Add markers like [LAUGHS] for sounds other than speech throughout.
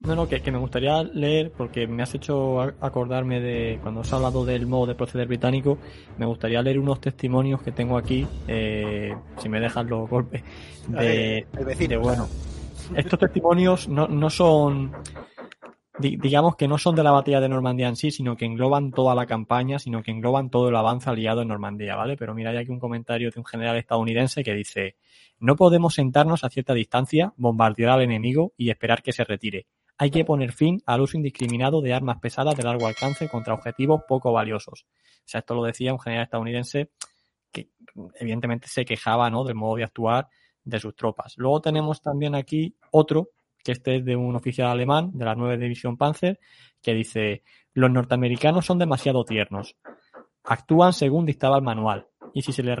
no, no, que, me gustaría leer, porque me has hecho acordarme de cuando has hablado del modo de proceder británico, me gustaría leer unos testimonios que tengo aquí, eh, si me dejan los golpes, de, bueno, estos testimonios no, no son, digamos que no son de la batalla de Normandía en sí, sino que engloban toda la campaña, sino que engloban todo el avance aliado en Normandía, ¿vale? Pero mira, hay aquí un comentario de un general estadounidense que dice, no podemos sentarnos a cierta distancia, bombardear al enemigo y esperar que se retire. Hay que poner fin al uso indiscriminado de armas pesadas de largo alcance contra objetivos poco valiosos. O sea, esto lo decía un general estadounidense que evidentemente se quejaba ¿no? del modo de actuar de sus tropas. Luego tenemos también aquí otro, que este es de un oficial alemán de la 9 División Panzer, que dice, los norteamericanos son demasiado tiernos. Actúan según dictaba el manual y si, se le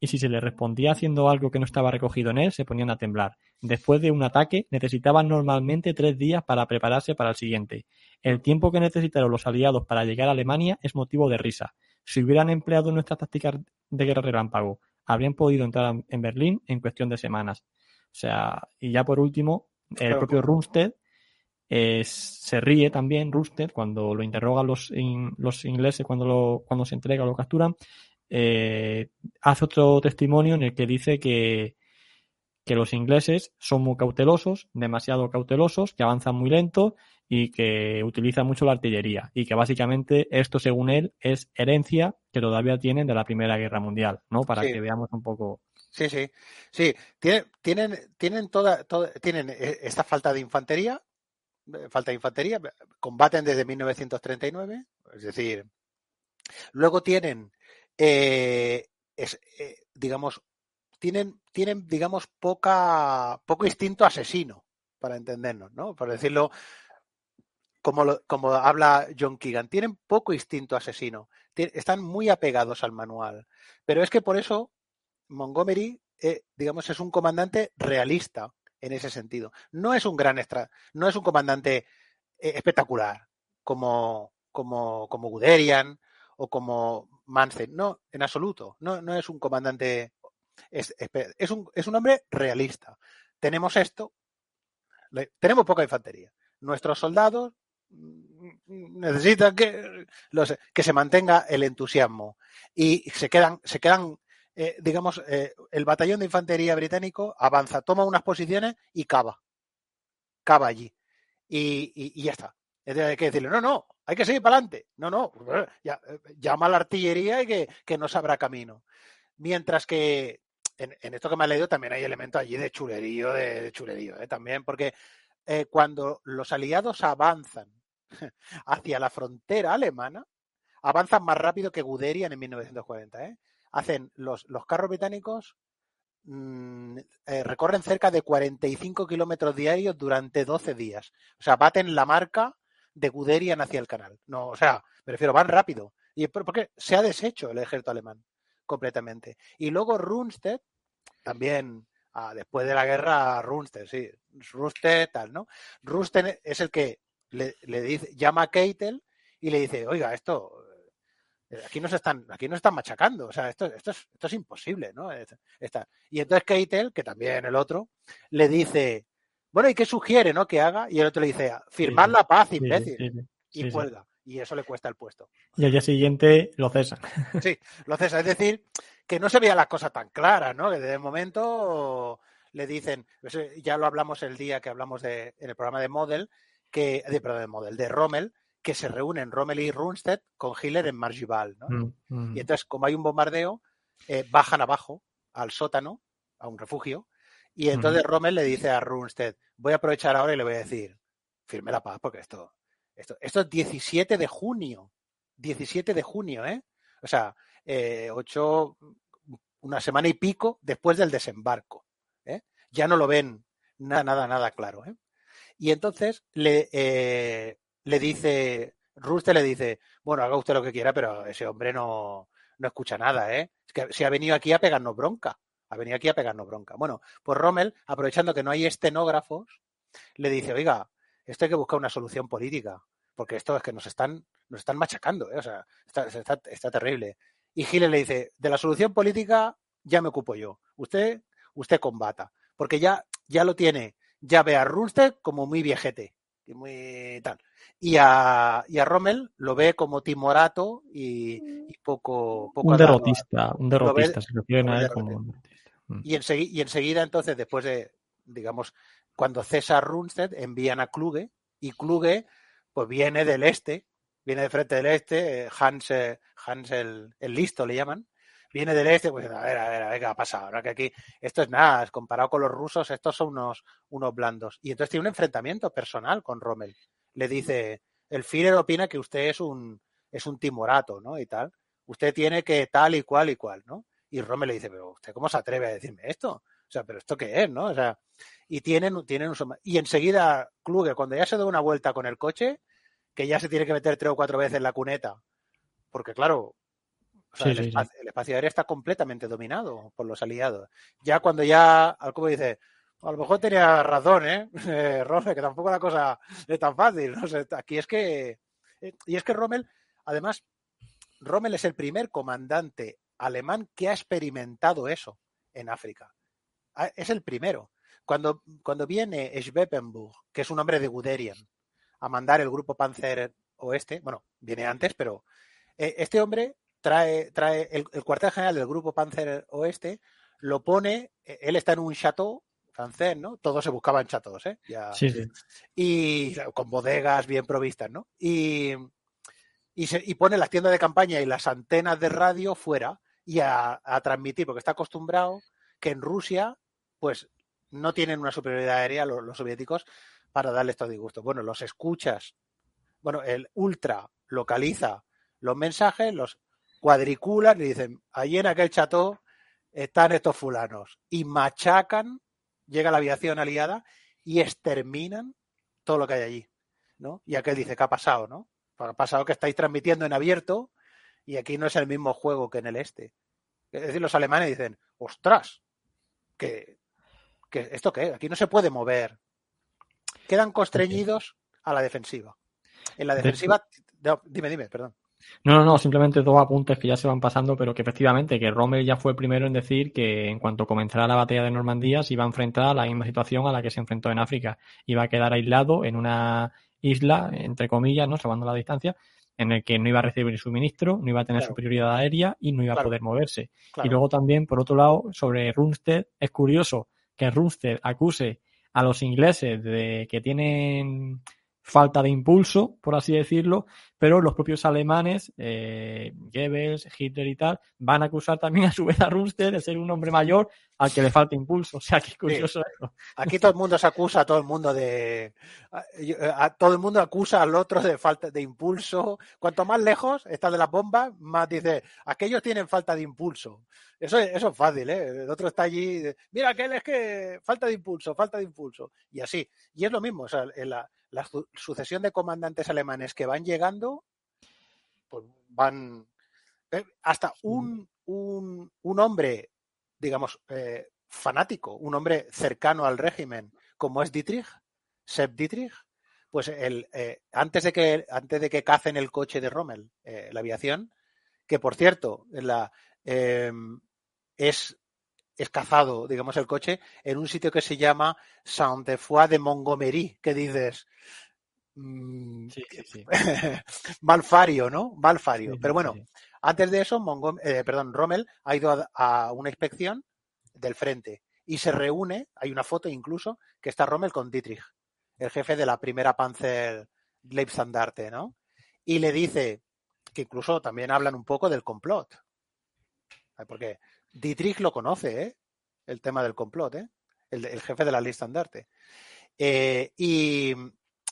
y si se le respondía haciendo algo que no estaba recogido en él, se ponían a temblar. Después de un ataque, necesitaban normalmente tres días para prepararse para el siguiente. El tiempo que necesitaron los aliados para llegar a Alemania es motivo de risa. Si hubieran empleado nuestras tácticas de guerra relámpago, habrían podido entrar en Berlín en cuestión de semanas. O sea, y ya por último, el propio Rumsted se ríe también, Rumsted, cuando lo interrogan los, los ingleses, cuando, lo, cuando se entrega o lo capturan, eh, hace otro testimonio en el que dice que, que los ingleses son muy cautelosos, demasiado cautelosos, que avanzan muy lento y que utilizan mucho la artillería. Y que básicamente esto, según él, es herencia que todavía tienen de la Primera Guerra Mundial, ¿no? Para que veamos un poco. Sí, sí. Sí, tienen, tienen, tienen toda, tienen e, esta falta de infantería, falta de infantería, combaten desde 1939, es decir, luego tienen eh, es, eh, digamos, tienen, tienen, digamos, poca, poco instinto asesino, para entendernos, ¿no? Por decirlo como, como habla John Keegan, tienen poco instinto asesino, están muy apegados al manual. Pero es que por eso Montgomery, eh, digamos, es un comandante realista en ese sentido. No es un gran extra, no es un comandante espectacular como, como, como Guderian o como Mansen. No, en absoluto. No, no es un comandante. Es, un, es un hombre realista. Tenemos esto. tenemos poca infantería. Nuestros soldados mm, necesitan que, los, que se mantenga el entusiasmo y se quedan, se quedan eh, digamos, eh, el batallón de infantería británico avanza, toma unas posiciones y cava. Cava allí. Y, y ya está. hay que decirle, no, no, hay que seguir para adelante. No, no, ya, eh, llama a la artillería y que, que no sabrá camino. Mientras que en, esto que me ha leído también hay elementos allí de chulerío, de, chulerío, ¿eh? también, porque eh, cuando los aliados avanzan [LAUGHS] hacia la frontera alemana, avanzan más rápido que Guderian en 1940. ¿eh? Hacen los, los carros británicos mm, recorren cerca de 45 kilómetros diarios durante 12 días. O sea, baten la marca de Guderian hacia el canal. No, o sea, me refiero, van rápido. Y porque se ha deshecho el ejército alemán completamente. Y luego Rundstedt, también ah, después de la guerra, Rundstedt, sí, Rundstedt tal, ¿no? Rundstedt es el que le, dice, llama a Keitel y le dice, oiga, esto, eh, aquí nos están, aquí nos están machacando, o sea, esto, esto, es, esto es imposible, ¿no? Y entonces Keitel, que también el otro, le dice, bueno, ¿y qué sugiere, no? Que haga. Y el otro le dice, firmar la paz, imbécil. y cuelga. Y eso le cuesta el puesto. Y al día siguiente lo cesa. Sí, lo cesa. Es decir, que no se veían las cosas tan claras, ¿no? Que desde el momento le dicen, ya lo hablamos el día que hablamos de, en el programa de Model, que, de, perdón, de Model, de Rommel, que se reúnen Rommel y Runstedt con Hitler en Margival, ¿no? Mm, mm. Y entonces, como hay un bombardeo, eh, bajan abajo al sótano, a un refugio, y entonces Rommel le dice a Runstedt, voy a aprovechar ahora y le voy a decir, firme la paz, porque esto, esto, esto es 17 de junio. 17 de junio, ¿eh? O sea, eh, ocho, una semana y pico después del desembarco. ¿eh? Ya no lo ven nada, nada, nada claro. ¿eh? Y entonces le, eh, le dice, Ruste le dice, bueno, haga usted lo que quiera, pero ese hombre no, no escucha nada, ¿eh? Es que si ha venido aquí a pegarnos bronca, ha venido aquí a pegarnos bronca. Bueno, pues Rommel, aprovechando que no hay estenógrafos, le dice, oiga, esto hay que buscar una solución política, porque esto es que nos están, nos están machacando, ¿eh? o sea, está, está, está terrible. Y Giles le dice, de la solución política ya me ocupo yo. Usted, usted combata. Porque ya, ya lo tiene, ya ve a Runstead como muy viejete. Y muy tal. Y a, y a Rommel lo ve como timorato y, y poco, poco un derrotista, un derrotista, se refieren a él como un derrotista. Mm. Y, ensegui- y enseguida, entonces, después de, digamos, cuando cesa Runstead, envían a Kluge, y Kluge, pues viene del este, viene de frente del este, Hans, eh, Hans el, el listo le llaman, viene del este, pues a ver, a ver, a ver qué ha pasado, ahora que aquí, esto es nada, comparado con los rusos, estos son unos, unos blandos. Y entonces tiene un enfrentamiento personal con Rommel. Le dice, el Führer opina que usted es un, es un timorato, ¿no? Y tal. Usted tiene que tal y cual y cual, ¿no? Y Rommel le dice, pero usted cómo se atreve a decirme esto? O sea, pero esto qué es, ¿no? O sea, y tienen, tienen un y enseguida Kluge, cuando ya se da una vuelta con el coche, que ya se tiene que meter tres o cuatro veces en la cuneta, porque claro, o sea, Sí, el, sí, sí. espacio, el espacio aéreo está completamente dominado por los aliados. Ya cuando ya Alcobo dice, a lo mejor tenía razón, ¿eh? [LAUGHS] eh Rommel, que tampoco la cosa es tan fácil. No aquí es que. eh, Y es que Rommel, además, Rommel es el primer comandante alemán que ha experimentado eso en África. Ah, Es el primero. Cuando, cuando viene Schweppenburg, que es un hombre de Guderian, a mandar el grupo Panzer Oeste, bueno, viene antes, pero eh, este hombre trae, trae el, el cuartel general del grupo Panzer Oeste, lo pone, eh, él está en un chateau francés, ¿no? Todos se buscaban chateaus, ¿eh? Ya, Sí, sí. y con bodegas bien provistas, ¿no? Y, y, se- y pone las tiendas de campaña y las antenas de radio fuera y a, transmitir, porque está acostumbrado que en Rusia, pues no tienen una superioridad aérea los, soviéticos para darle estos disgustos. Bueno, los escuchas, bueno, el ultra localiza los mensajes, los cuadriculan y dicen, allí en aquel chateau están estos fulanos y machacan, llega la aviación aliada y exterminan todo lo que hay allí, ¿no? Y aquel dice, ¿qué ha pasado, no? Ha pasado que estáis transmitiendo en abierto y aquí no es el mismo juego que en el este. Es decir, los alemanes dicen, ostras, que, que esto qué, aquí no se puede mover. Quedan constreñidos a la defensiva. En la De defensiva, no, dime, dime, perdón. No, no, no, simplemente dos apuntes que ya se van pasando, pero que efectivamente que Rommel ya fue el primero en decir que en cuanto comenzara la batalla de Normandía se iba a enfrentar a la misma situación a la que se enfrentó en África. Iba a quedar aislado en una isla, entre comillas, ¿no? salvando la distancia, en el que no iba a recibir suministro, no iba a tener Claro. superioridad aérea y no iba Claro. a poder moverse. Claro. Y luego también, por otro lado, sobre Runstead, es curioso que Runstead acuse a los ingleses de que tienen falta de impulso, por así decirlo, pero los propios alemanes, eh, Goebbels, Hitler y tal, van a acusar también a su vez a Runstead de ser un hombre mayor al que le falta impulso. O sea, que curioso eso. Aquí todo el mundo se acusa a todo el mundo de. A, a- todo el mundo acusa al otro de falta de impulso. Cuanto más lejos está de las bombas, más dice, aquellos tienen falta de impulso. Eso, es- eso es fácil, ¿eh? El otro está allí, mira, aquel es que falta de impulso, falta de impulso. Y así. Y es lo mismo, o sea, en la, la su- sucesión de comandantes alemanes que van llegando, pues van. eh, hasta un, un, un hombre, digamos, eh, fanático, un hombre cercano al régimen, como es Dietrich, Sepp Dietrich, pues el, eh, antes, de que, antes de que cacen el coche de Rommel, eh, la aviación, que por cierto, la, eh, es, es cazado, digamos, el coche en un sitio que se llama Saint-Foy de Montgomery, que dices, mm, Sí, sí, sí. [LAUGHS] Malfario, ¿no? Malfario. Pero bueno, antes de eso, Mongom- eh, perdón, Rommel ha ido a, a una inspección del frente y se reúne, hay una foto incluso, que está Rommel con Dietrich, el jefe de la primera Panzer Leibstandarte, ¿no? Y le dice que incluso también hablan un poco del complot. Porque Dietrich lo conoce, ¿eh? El tema del complot, ¿eh? El, jefe de la Leibstandarte. Eh, y,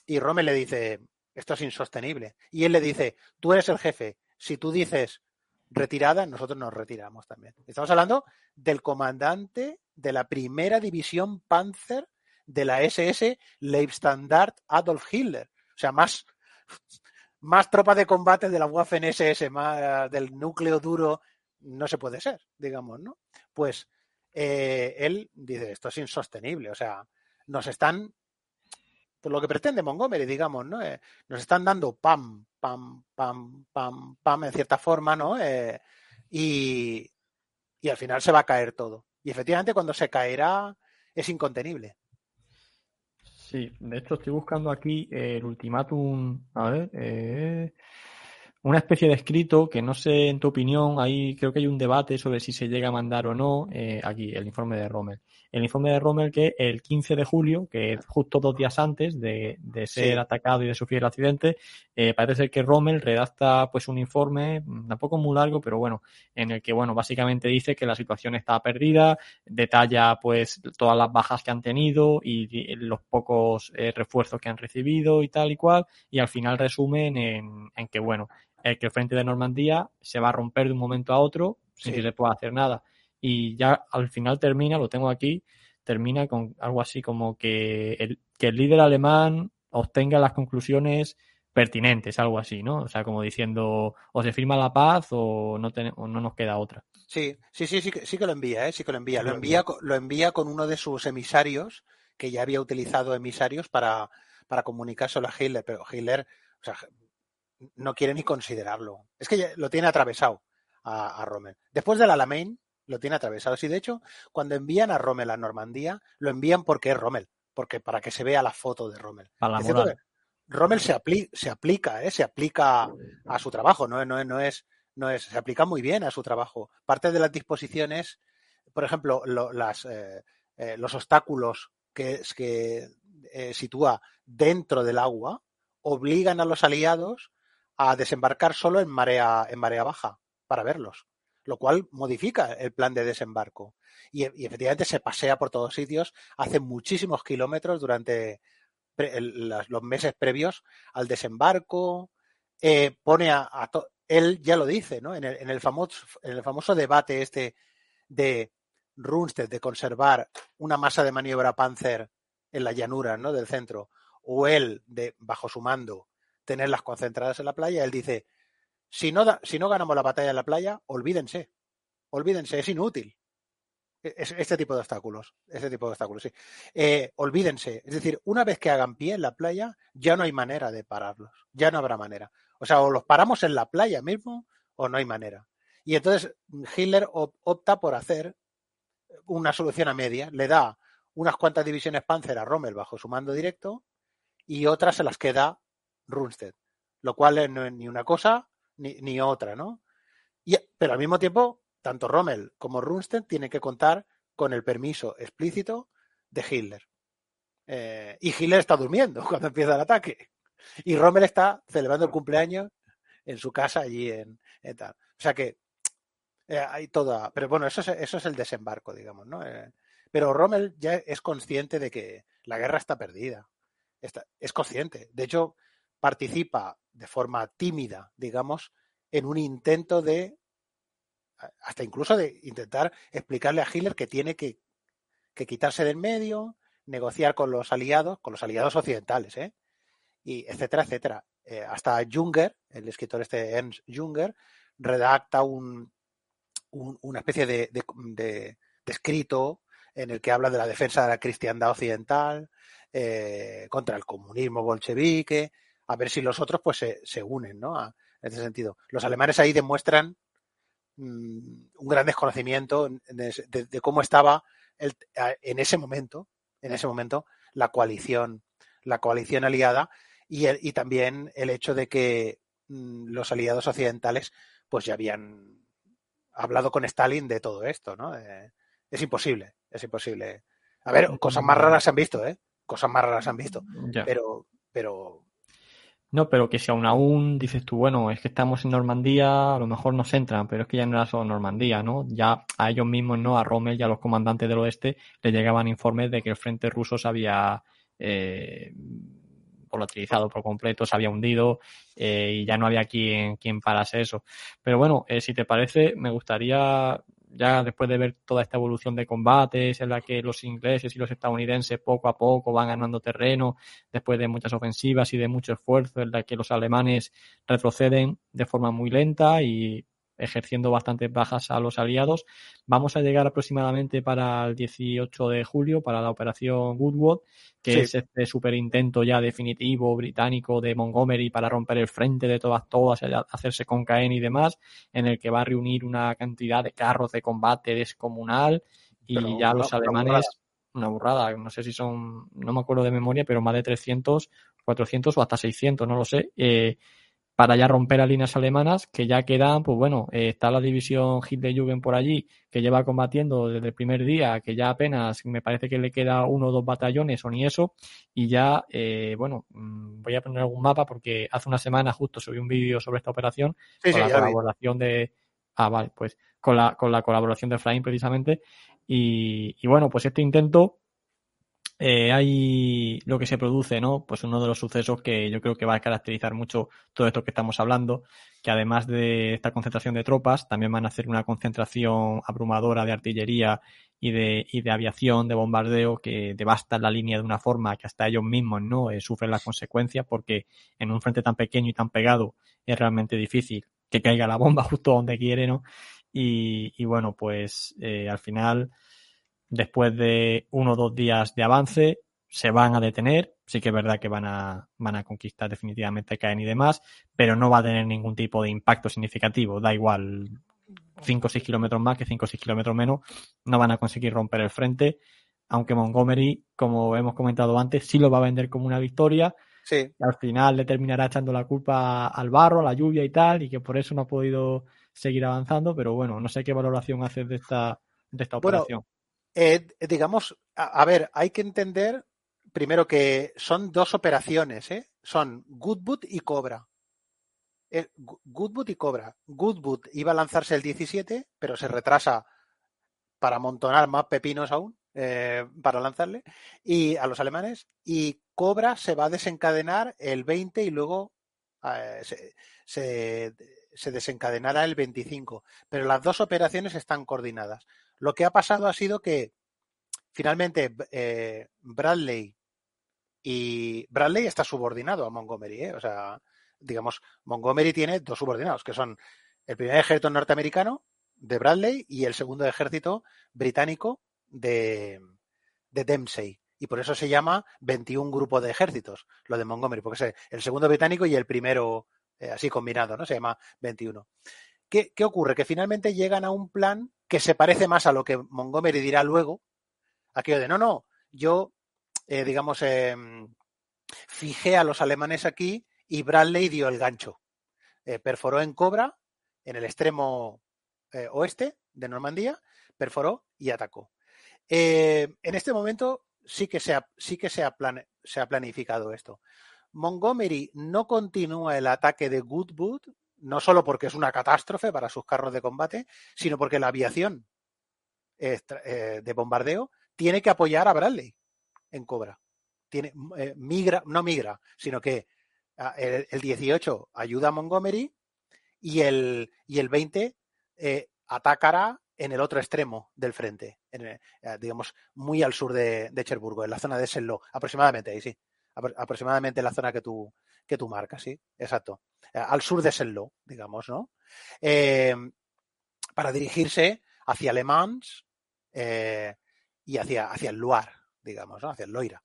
y Rommel le dice, esto es insostenible. Y él le dice, tú eres el jefe, si tú dices retirada, nosotros nos retiramos también. Estamos hablando del comandante de la primera división Panzer de la SS Leibstandard Adolf Hitler. O sea, más, más tropa de combate de la Waffen SS, más del núcleo duro, no se puede ser, digamos, ¿no? Pues eh, él dice, esto es insostenible, o sea, nos están, por lo que pretende Montgomery, digamos, ¿no? Eh, nos están dando pam, pam, pam, pam, pam, en cierta forma, ¿no? Eh, y, y al final se va a caer todo. Y efectivamente cuando se caerá es incontenible. Sí, de hecho estoy buscando aquí el ultimátum, a ver, eh, una especie de escrito que no sé en tu opinión, ahí creo que hay un debate sobre si se llega a mandar o no, eh, aquí el informe de Rommel. El informe de Rommel que el 15 de julio, que es justo dos días antes de, de ser atacado y de sufrir el accidente, eh, parece ser que Rommel redacta pues un informe, mm, tampoco muy largo, pero bueno, en el que bueno, básicamente dice que la situación está perdida, detalla pues todas las bajas que han tenido y, los pocos eh, refuerzos que han recibido y tal y cual, y al final resumen en, en que bueno, el que el frente de Normandía se va a romper de un momento a otro sin que se pueda hacer nada y ya al final termina, lo tengo aquí, termina con algo así como que el, que el líder alemán obtenga las conclusiones pertinentes, algo así, ¿no? O sea, como diciendo, o se firma la paz o no, no nos queda otra. Sí, sí, sí, sí, sí que lo envía, ¿eh? sí que lo envía. Lo envía, lo envía con uno de sus emisarios, que ya había utilizado emisarios para, para comunicárselo a Hitler, pero Hitler, o sea, no quiere ni considerarlo. Es que ya lo tiene atravesado a, a Rommel. Después del Alamein, lo tiene atravesado. Y de hecho, cuando envían a Rommel a Normandía, lo envían porque es Rommel, porque para que se vea la foto de Rommel. Rommel se, se aplica, ¿eh? se aplica a su trabajo, no, no, no, es, no es, se aplica muy bien a su trabajo. Parte de las disposiciones, por ejemplo, las, eh, eh, los obstáculos que, que eh, sitúa dentro del agua obligan a los aliados a desembarcar solo en marea, en marea baja para verlos lo cual modifica el plan de desembarco. Y, efectivamente se pasea por todos sitios, hace muchísimos kilómetros durante los meses previos al desembarco, eh, pone a, él ya lo dice, ¿no? En el, en el, famoso, en el famoso debate este de Runstedt de conservar una masa de maniobra Panzer en la llanura, ¿no? Del centro, o él de bajo su mando tenerlas concentradas en la playa, él dice si no, si no ganamos la batalla en la playa, olvídense. Olvídense, es inútil. E, este tipo de obstáculos. Este tipo de obstáculos, sí. Eh, olvídense. Es decir, una vez que hagan pie en la playa, ya no hay manera de pararlos. Ya no habrá manera. O sea, o los paramos en la playa mismo, o no hay manera. Y entonces Hitler opta por hacer una solución a media. Le da unas cuantas divisiones Panzer a Rommel bajo su mando directo y otras se las queda Rundstedt. Lo cual no es ni una cosa ni, otra, ¿no? Pero al mismo tiempo, tanto Rommel como Runstedt tienen que contar con el permiso explícito de Hitler. Eh, y Hitler está durmiendo [LAUGHS] cuando empieza el ataque. Y Rommel está celebrando el cumpleaños en su casa allí en, tal. O sea que eh, hay toda. Pero bueno, eso es, eso es el desembarco, digamos, ¿no? Eh, pero Rommel ya es consciente de que la guerra está perdida. Está, es consciente. De hecho, participa de forma tímida, digamos, en un intento de, hasta incluso de intentar explicarle a Hitler que tiene que, quitarse del medio, negociar con los aliados, con los aliados occidentales, ¿eh? y etcétera, etcétera. Eh, hasta Junger, el escritor este Ernst Junger, redacta un, una especie de, de, escrito en el que habla de la defensa de la cristiandad occidental, eh, contra el comunismo bolchevique, a ver si los otros pues se, unen, ¿no? en ese sentido. Los alemanes ahí demuestran mm, un gran desconocimiento de, cómo estaba en ese momento, en ese momento, la coalición, la coalición aliada y, y también el hecho de que mm, los aliados occidentales pues ya habían hablado con Stalin de todo esto, ¿no? Eh, es imposible, es imposible. A ver, cosas más raras se han visto, ¿eh? Cosas más raras se han visto. Pero, pero no, pero que si aún aún dices tú, bueno, es que estamos en Normandía, a lo mejor nos entran, pero es que ya no era solo Normandía, ¿no? Ya a ellos mismos, ¿no? A Rommel y a los comandantes del oeste les llegaban informes de que el frente ruso se había eh, volatilizado por completo, se había hundido eh, y ya no había quien, quien parase eso. Pero bueno, eh, si te parece, me gustaría ya después de ver toda esta evolución de combates en la que los ingleses y los estadounidenses poco a poco van ganando terreno después de muchas ofensivas y de mucho esfuerzo, en la que los alemanes retroceden de forma muy lenta y ejerciendo bastantes bajas a los aliados. Vamos a llegar aproximadamente para el 18 de julio, para la operación Goodwood, que es este super intento ya definitivo británico de Montgomery para romper el frente de todas, todas, hacerse con Caen y demás, en el que va a reunir una cantidad de carros de combate descomunal y ya los alemanes, una burrada, no sé si son, no me acuerdo de memoria, pero más de 300, 400 o hasta 600, no lo sé. Eh, para ya romper a líneas alemanas, que ya quedan, pues bueno, eh, está la división Hitlerjugend por allí, que lleva combatiendo desde el primer día, que ya apenas me parece que le queda uno o dos batallones o ni eso, y ya, eh, bueno, mm, voy a poner algún mapa porque hace una semana justo subí un vídeo sobre esta operación con la colaboración de... Ah, vale, pues con la, con la colaboración de Efraín precisamente, y, y bueno, pues este intento eh, hay lo que se produce, ¿no? Pues uno de los sucesos que yo creo que va a caracterizar mucho todo esto que estamos hablando, que además de esta concentración de tropas, también van a hacer una concentración abrumadora de artillería y de, y de aviación, de bombardeo, que devasta la línea de una forma que hasta ellos mismos no eh, sufren las consecuencias, porque en un frente tan pequeño y tan pegado es realmente difícil que caiga la bomba [LAUGHS] justo donde quiere, ¿no? Y, y bueno, pues eh, al final después de uno o dos días de avance, se van a detener. Sí que es verdad que van a, van a conquistar definitivamente Caen y demás, pero no va a tener ningún tipo de impacto significativo. Da igual 5 o 6 kilómetros más que 5 o 6 kilómetros menos. No van a conseguir romper el frente. Aunque Montgomery, como hemos comentado antes, sí lo va a vender como una victoria. Sí. al final le terminará echando la culpa al barro, a la lluvia y tal, y que por eso no ha podido seguir avanzando. Pero bueno, no sé qué valoración haces de esta, de esta operación. Eh, digamos, a, ver, hay que entender primero que son dos operaciones, ¿eh? Son Goodwood y Cobra. Eh, y Cobra. Goodwood iba a lanzarse el 17, pero se retrasa para amontonar más pepinos aún eh, para lanzarle y a los alemanes. Y Cobra se va a desencadenar el 20 y luego se, se, se desencadenará el 25. Pero las dos operaciones están coordinadas. Lo que ha pasado ha sido que finalmente eh, Bradley y Bradley está subordinado a Montgomery, ¿eh? o sea, digamos, Montgomery tiene dos subordinados, que son el primer ejército norteamericano de Bradley y el segundo ejército británico de, de Dempsey. Y por eso se llama 21 grupos de ejércitos, lo de Montgomery, porque es el segundo británico y el primero eh, así combinado, ¿no? Se llama 21. ¿Qué, ¿Qué ocurre? Que finalmente llegan a un plan que se parece más a lo que Montgomery dirá luego, aquello de no, no, yo, eh, digamos, eh, fijé a los alemanes aquí y Bradley dio el gancho. Eh, perforó en Cobra, en el extremo eh, oeste de Normandía, perforó y atacó. en este momento sí que sí que ha, se ha planificado esto. Montgomery no continúa el ataque de Goodwood no solo porque es una catástrofe para sus carros de combate, sino porque la aviación eh, de bombardeo tiene que apoyar a Bradley en Cobra. Tiene, eh, migra, no migra, sino que ah, el, 18 ayuda a Montgomery y el, y el 20 eh, atacará en el otro extremo del frente, digamos, muy al sur de, Cherburgo, en la zona de Sello, aproximadamente ahí sí, aproximadamente en la zona que tú, que tú marcas, sí, exacto. Eh, al sur de Sello, digamos, ¿no? Eh, para dirigirse hacia Le Mans eh, y hacia, hacia el Loire, digamos, ¿no? Hacia el Loira.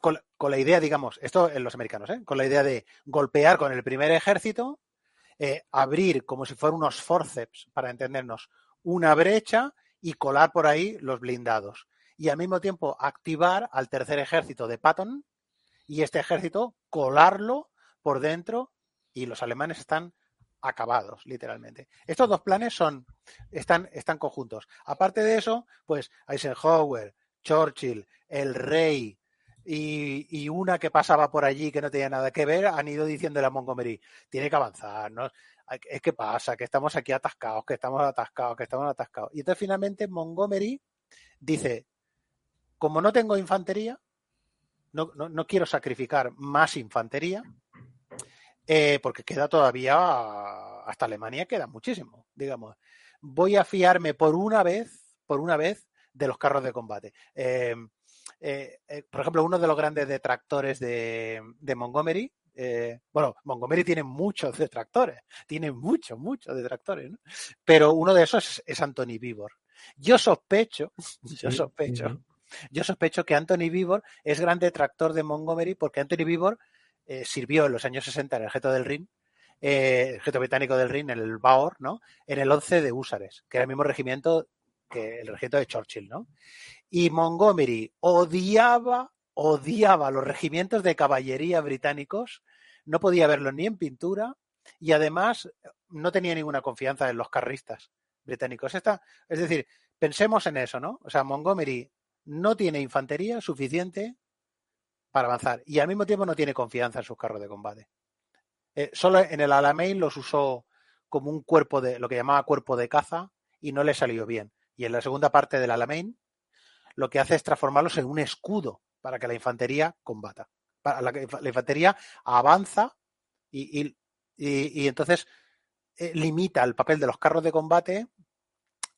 Con, con, la idea, digamos, esto en los americanos, ¿eh? con la idea de golpear con el primer ejército, abrir como si fueran unos forceps, para entendernos, una brecha y colar por ahí los blindados. Y al mismo tiempo activar al tercer ejército de Patton y este ejército colarlo por dentro y los alemanes están acabados, literalmente. Estos dos planes son, están, están conjuntos. Aparte de eso, pues Eisenhower, Churchill, el rey y, y, una que pasaba por allí que no tenía nada que ver, han ido diciéndole a Montgomery, tiene que avanzar, ¿no? Es que pasa, que estamos aquí atascados, que estamos atascados, que estamos atascados. Y entonces finalmente Montgomery dice, como no tengo infantería, no, no, no quiero sacrificar más infantería, eh, porque queda todavía, hasta Alemania queda muchísimo, digamos. voy a fiarme por una vez, por una vez, de los carros de combate. Eh, eh, eh, por ejemplo, uno de los grandes detractores de, de Montgomery, eh, bueno, Montgomery tiene muchos detractores, tiene muchos, muchos detractores, ¿no? pero uno de esos es, es Anthony Vivor. Yo sospecho, [LAUGHS] yo sospecho. Yo sospecho que Anthony Vivor es gran detractor de Montgomery porque Anthony Vivor eh, sirvió en los años 60 en el Ejército del Rin, eh, el Ejército Británico del Rin, en el Baor, ¿no? En el 11 de Húsares, que era el mismo regimiento que el regimiento de Churchill, ¿no? Y Montgomery odiaba, odiaba los regimientos de caballería británicos, no podía verlos ni en pintura y además no tenía ninguna confianza en los carristas británicos. Es decir, pensemos en eso, ¿no? O sea, Montgomery no tiene infantería suficiente para avanzar y al mismo tiempo no tiene confianza en sus carros de combate. Eh, solo en el Alamein los usó como un cuerpo de lo que llamaba cuerpo de caza y no le salió bien. Y en la segunda parte del Alamein lo que hace es transformarlos en un escudo para que la infantería combata. Para la, la infantería avanza y entonces eh, limita el papel de los carros de combate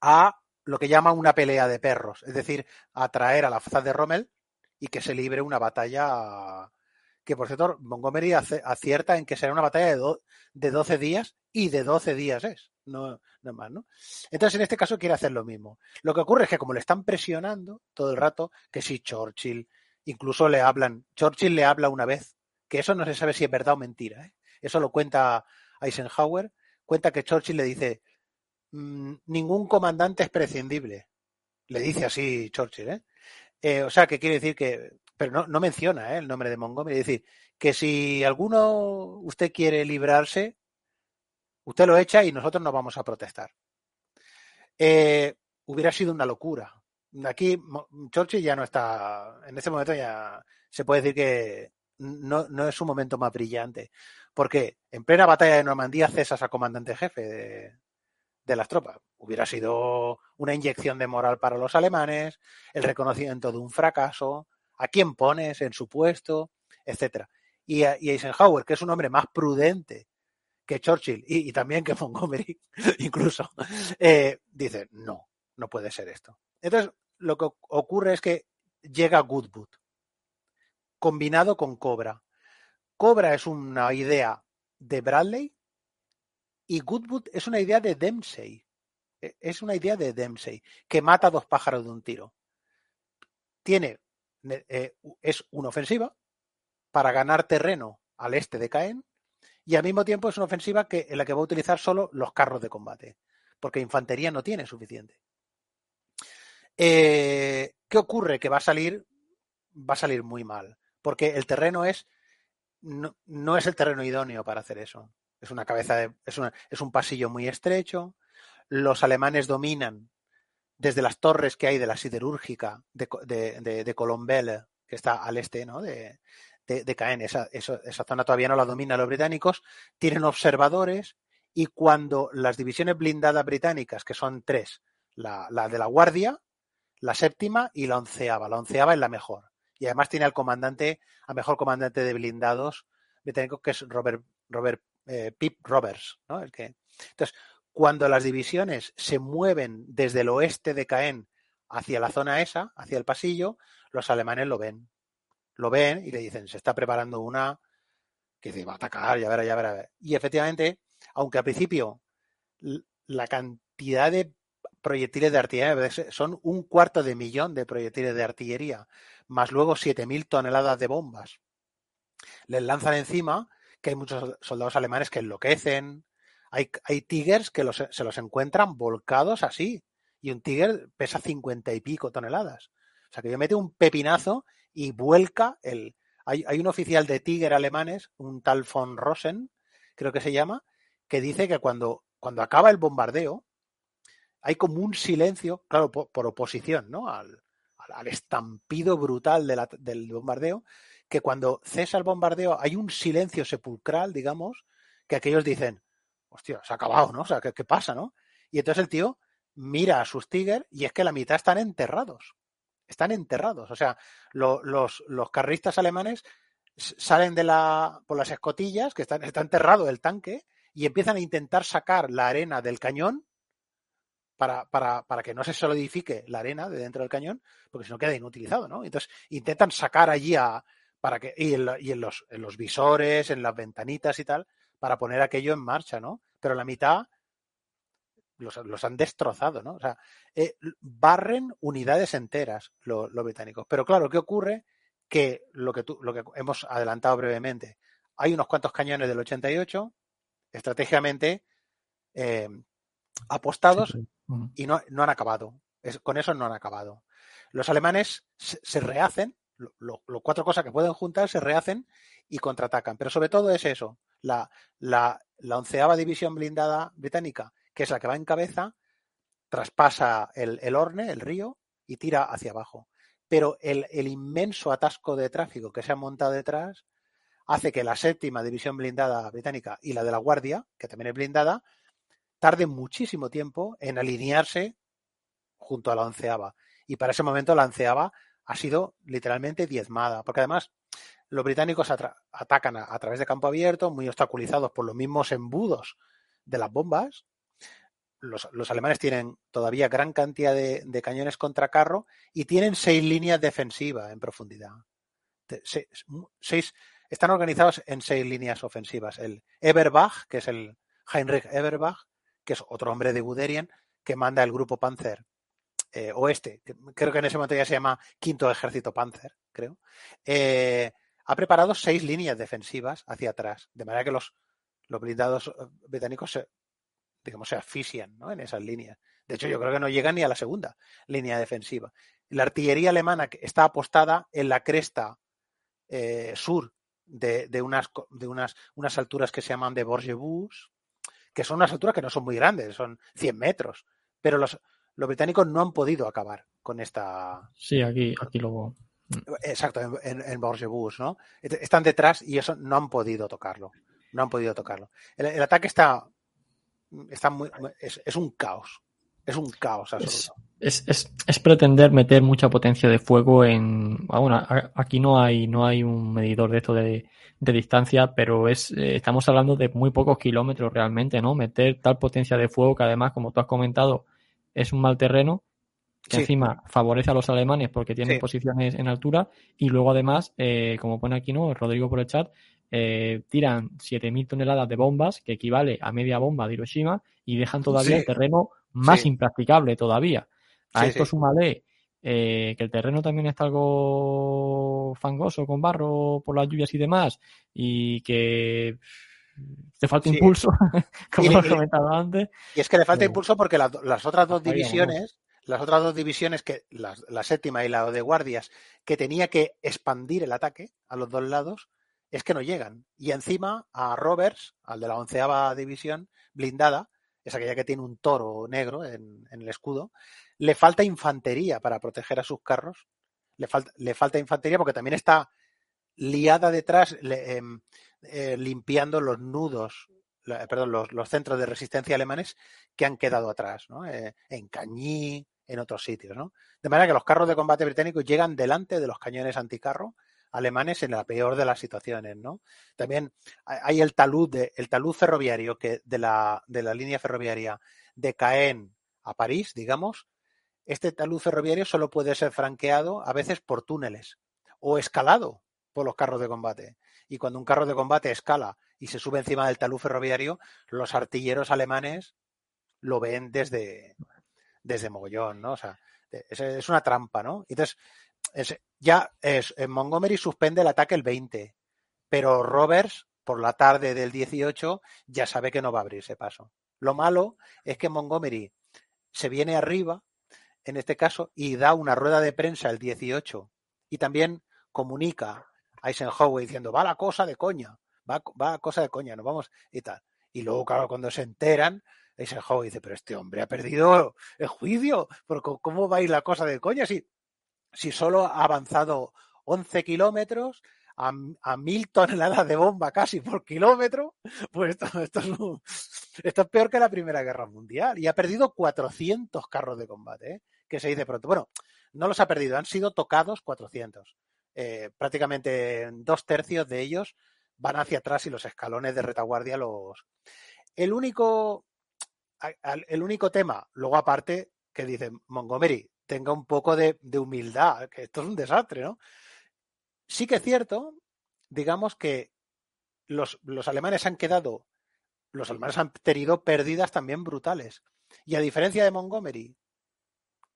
a lo que llama una pelea de perros, es decir, atraer a la faz de Rommel y que se libre una batalla que, por cierto, Montgomery hace, acierta en que será una batalla de, do, de 12 días y de 12 días es, no, no más, ¿no? Entonces, en este caso quiere hacer lo mismo. Lo que ocurre es que como le están presionando todo el rato, que si Churchill, incluso le hablan, Churchill le habla una vez, que eso no se sabe si es verdad o mentira, ¿eh? eso lo cuenta Eisenhower, cuenta que Churchill le dice, ningún comandante es prescindible, le dice así Churchill, ¿eh? Eh, o sea, que quiere decir que, pero no, no menciona ¿eh? el nombre de Montgomery, es decir, que si alguno usted quiere librarse, usted lo echa y nosotros no vamos a protestar. Eh, hubiera sido una locura. Aquí Churchill ya no está, en este momento ya se puede decir que no, no es su momento más brillante, porque en plena batalla de Normandía cesas a comandante jefe de, de las tropas. Hubiera sido una inyección de moral para los alemanes, el reconocimiento de un fracaso, a quién pones en su puesto, etcétera. Y, Eisenhower, que es un hombre más prudente que Churchill y, y también que [LAUGHS] Montgomery, incluso, eh, dice, no, no puede ser esto. Entonces, lo que ocurre es que llega Goodwood, combinado con Cobra. Cobra es una idea de Bradley y Goodwood es una idea de Dempsey. Es una idea de Dempsey, que mata a dos pájaros de un tiro. Tiene, eh, es una ofensiva para ganar terreno al este de Caen y al mismo tiempo es una ofensiva que, en la que va a utilizar solo los carros de combate, porque infantería no tiene suficiente. Eh, ¿Qué ocurre? Que va a salir, va a salir muy mal, porque el terreno es, no, no es el terreno idóneo para hacer eso. Es una cabeza de, es, una, es un pasillo muy estrecho. Los alemanes dominan desde las torres que hay de la siderúrgica de, de, de, de Colombelle, que está al este ¿no? de, de, Caen. Esa, esa, esa, zona todavía no la dominan los británicos. Tienen observadores y cuando las divisiones blindadas británicas, que son tres, la, la de la Guardia, la séptima y la onceava. La onceava es la mejor. Y además tiene al comandante, al mejor comandante de blindados británico, que es Robert, Robert eh, Pip Roberts, ¿no? El que... Entonces, cuando las divisiones se mueven desde el oeste de Caen hacia la zona esa, hacia el pasillo, los alemanes lo ven. Lo ven y le dicen, se está preparando una que se va a atacar, ya verá, ya verá. Y efectivamente, aunque al principio la cantidad de proyectiles de artillería son un cuarto de millón de proyectiles de artillería, más luego 7.000 toneladas de bombas, les lanzan encima que hay muchos soldados alemanes que enloquecen, hay, hay tigers que los, se los encuentran volcados así, y un tiger pesa cincuenta y pico toneladas. O sea que yo mete un pepinazo y vuelca el. Hay, hay, un oficial de Tiger alemanes, un tal von Rosen, creo que se llama, que dice que cuando, cuando acaba el bombardeo, hay como un silencio, claro, por, oposición, ¿no? Al, al, estampido brutal del bombardeo, que cuando cesa el bombardeo hay un silencio sepulcral, digamos, que aquellos dicen, hostia, se ha acabado, ¿no? O sea, ¿qué, pasa, no? Y entonces el tío mira a sus Tiger y es que la mitad están enterrados. Están enterrados. O sea, lo, los, los carristas alemanes salen de la, por las escotillas, que están, está enterrado el tanque, y empiezan a intentar sacar la arena del cañón para, para, para, que no se solidifique la arena de dentro del cañón, porque si no queda inutilizado, ¿no? Entonces intentan sacar allí a, para que, y, en, y en, los, en los visores, en las ventanitas y tal, para poner aquello en marcha, ¿no? Pero la mitad los, los han destrozado, ¿no? O sea, eh, barren unidades enteras los, los británicos. Pero claro, ¿qué ocurre? Que lo que, tú, lo que hemos adelantado brevemente, hay unos cuantos cañones del 88, estratégicamente eh, apostados sí, sí. Uh -huh. y no, no, han acabado. Es, con eso no han acabado. Los alemanes se, se rehacen, lo, lo, lo, cuatro cosas que pueden juntar se rehacen y contraatacan. Pero sobre todo es eso, la, la, onceava división blindada británica, que es la que va en cabeza, traspasa el, el Orne, el río, y tira hacia abajo. Pero el, el, inmenso atasco de tráfico que se ha montado detrás hace que la séptima división blindada británica y la de la Guardia, que también es blindada, tarde muchísimo tiempo en alinearse junto a la onceava. Y para ese momento la onceava ha sido literalmente diezmada, porque además los británicos atacan a, través de campo abierto, muy obstaculizados por los mismos embudos de las bombas. Los, alemanes tienen todavía gran cantidad de, cañones contra carro y tienen seis líneas defensivas en profundidad. Seis, están organizados en seis líneas ofensivas. El Eberbach, que es el Heinrich Eberbach, que es otro hombre de Guderian, que manda el grupo Panzer eh, oeste, creo que en ese momento ya se llama Quinto Ejército Panzer, creo, eh, ha preparado seis líneas defensivas hacia atrás, de manera que los, los blindados eh, británicos se, digamos, se asfixian ¿no? en esas líneas. De hecho, yo creo que no llegan ni a la segunda línea defensiva. La artillería alemana está apostada en la cresta sur de, de, unas, de unas, unas alturas que se llaman de Borgebus, que son unas alturas que no son muy grandes, son 100 metros, pero los, los británicos no han podido acabar con esta. Sí, aquí, aquí lo. Exacto, en, en, Borgebus, ¿no? Están detrás y eso no han podido tocarlo. No han podido tocarlo. El, el ataque está. está muy, es, es, un caos. Es un caos absoluto. Es, es, es, pretender meter mucha potencia de fuego en. Ah, bueno, aquí no hay, no hay un medidor de esto de, de distancia, pero es, eh, estamos hablando de muy pocos kilómetros realmente, ¿no? Meter tal potencia de fuego que además, como tú has comentado, es un mal terreno que sí. encima favorece a los alemanes porque tienen sí. posiciones en altura y luego además, eh, como pone aquí, ¿no? Rodrigo por el chat, eh, tiran 7.000 toneladas de bombas, que equivale a media bomba de Hiroshima, y dejan todavía sí. el terreno más impracticable todavía. A esto súmale eh, que el terreno también está algo fangoso con barro por las lluvias y demás, y que te falta sí. impulso, [LAUGHS] como hemos comentado antes. Y es que le falta Pero... impulso porque la, las otras dos divisiones, las otras dos divisiones, que la, la, séptima y la de guardias, que tenía que expandir el ataque a los dos lados, es que no llegan. Y encima a Roberts, al de la onceava división blindada, es aquella que tiene un toro negro en, en el escudo, le falta infantería para proteger a sus carros. Le falta, le falta infantería porque también está liada detrás, le, eh, eh, limpiando los nudos, la, perdón, los, los, centros de resistencia alemanes que han quedado atrás, ¿no? Eh, en Cañí, en otros sitios, ¿no? De manera que los carros de combate británicos llegan delante de los cañones anticarro alemanes en la peor de las situaciones, ¿no? También hay el talud, de, el talud ferroviario que de la, de la línea ferroviaria de Caen a París, digamos, este talud ferroviario solo puede ser franqueado a veces por túneles o escalado los carros de combate. Y cuando un carro de combate escala y se sube encima del talud ferroviario, los artilleros alemanes lo ven desde, desde mogollón, ¿no? O sea, es, es una trampa, ¿no? Entonces, es, ya es, Montgomery suspende el ataque el 20, pero Roberts, por la tarde del 18, ya sabe que no va a abrirse paso. Lo malo es que Montgomery se viene arriba, en este caso, y da una rueda de prensa el 18 y también comunica Eisenhower diciendo, va la cosa de coña, va, va la cosa de coña, nos vamos y tal. Y luego, claro, cuando se enteran, Eisenhower dice, pero este hombre ha perdido el juicio, pero ¿cómo va a ir la cosa de coña si, si solo ha avanzado 11 kilómetros a, mil toneladas de bomba casi por kilómetro, pues esto, esto, es un, esto, es peor que la Primera Guerra Mundial. Y ha perdido 400 carros de combate, ¿eh? que se dice pronto. Bueno, no los ha perdido, han sido tocados 400 eh, prácticamente dos tercios de ellos van hacia atrás y los escalones de retaguardia los... El único, el único tema, luego aparte, que dice Montgomery, tenga un poco de, de humildad, que esto es un desastre, ¿no? Sí que es cierto, digamos que los, los alemanes han quedado, los alemanes han tenido pérdidas también brutales. Y a diferencia de Montgomery,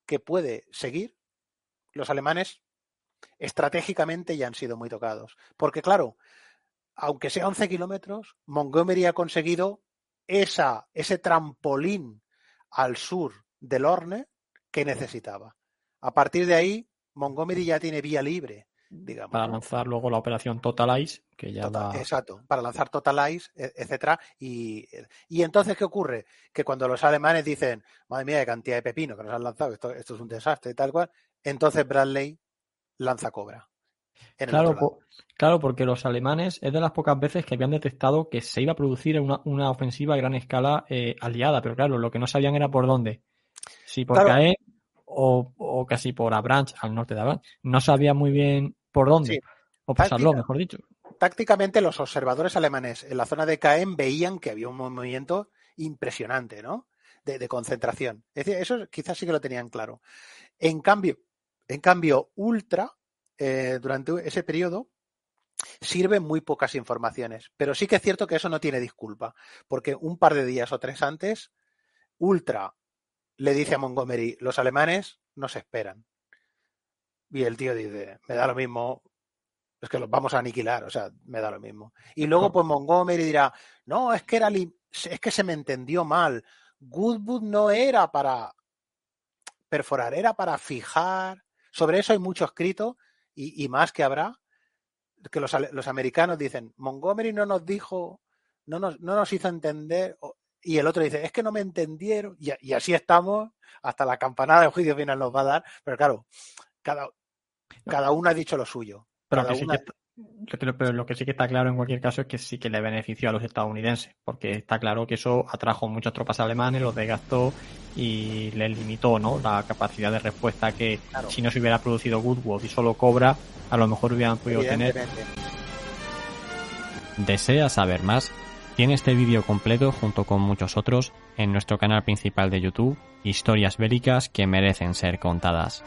que puede seguir, los alemanes estratégicamente ya han sido muy tocados. Porque claro, aunque sea 11 kilómetros, Montgomery ha conseguido esa, ese trampolín al sur del Orne que necesitaba. A partir de ahí, Montgomery ya tiene vía libre, digamos. Para lanzar luego la operación Total Ice, que ya Exacto, para lanzar Total Ice, e, etcétera. Y, y, entonces, ¿qué ocurre? Que cuando los alemanes dicen, madre mía, qué cantidad de pepino que nos han lanzado, esto, esto es un desastre y tal cual, entonces Bradley lanza cobra. Claro, claro, porque los alemanes es de las pocas veces que habían detectado que se iba a producir una, una ofensiva a gran escala eh, aliada, pero claro, lo que no sabían era por dónde. Si por Caen o, casi por Abranch, al norte de Abranch. No sabía muy bien por dónde. O pasarlo, mejor dicho. Tácticamente, los observadores alemanes en la zona de Caen veían que había un movimiento impresionante, ¿no? De, de concentración. Es decir, eso quizás sí que lo tenían claro. En cambio, en cambio, Ultra, eh, durante ese periodo, sirve muy pocas informaciones. Pero sí que es cierto que eso no tiene disculpa, porque un par de días o tres antes, Ultra le dice a Montgomery, los alemanes nos esperan. Y el tío dice, me da lo mismo, es que los vamos a aniquilar, o sea, me da lo mismo. Y luego, pues Montgomery dirá, no, es que era, es que se me entendió mal. Goodwood no era para perforar, era para fijar. Sobre eso hay mucho escrito y, más que habrá, que los, los, americanos dicen, Montgomery no nos dijo, no nos, no nos hizo entender, y el otro dice, es que no me entendieron, y, así estamos, hasta la campanada de juicio final nos va a dar, pero claro, cada, cada uno ha dicho lo suyo. Pero que, sí que pero lo que sí que está claro en cualquier caso es que sí que le benefició a los estadounidenses, porque está claro que eso atrajo muchas tropas alemanes, los desgastó y les limitó ¿no? la capacidad de respuesta que si no se hubiera producido Goodwood y solo Cobra, a lo mejor hubieran podido tener. ¿Desea saber más? Tiene este vídeo completo junto con muchos otros en nuestro canal principal de YouTube, Historias bélicas que merecen ser contadas.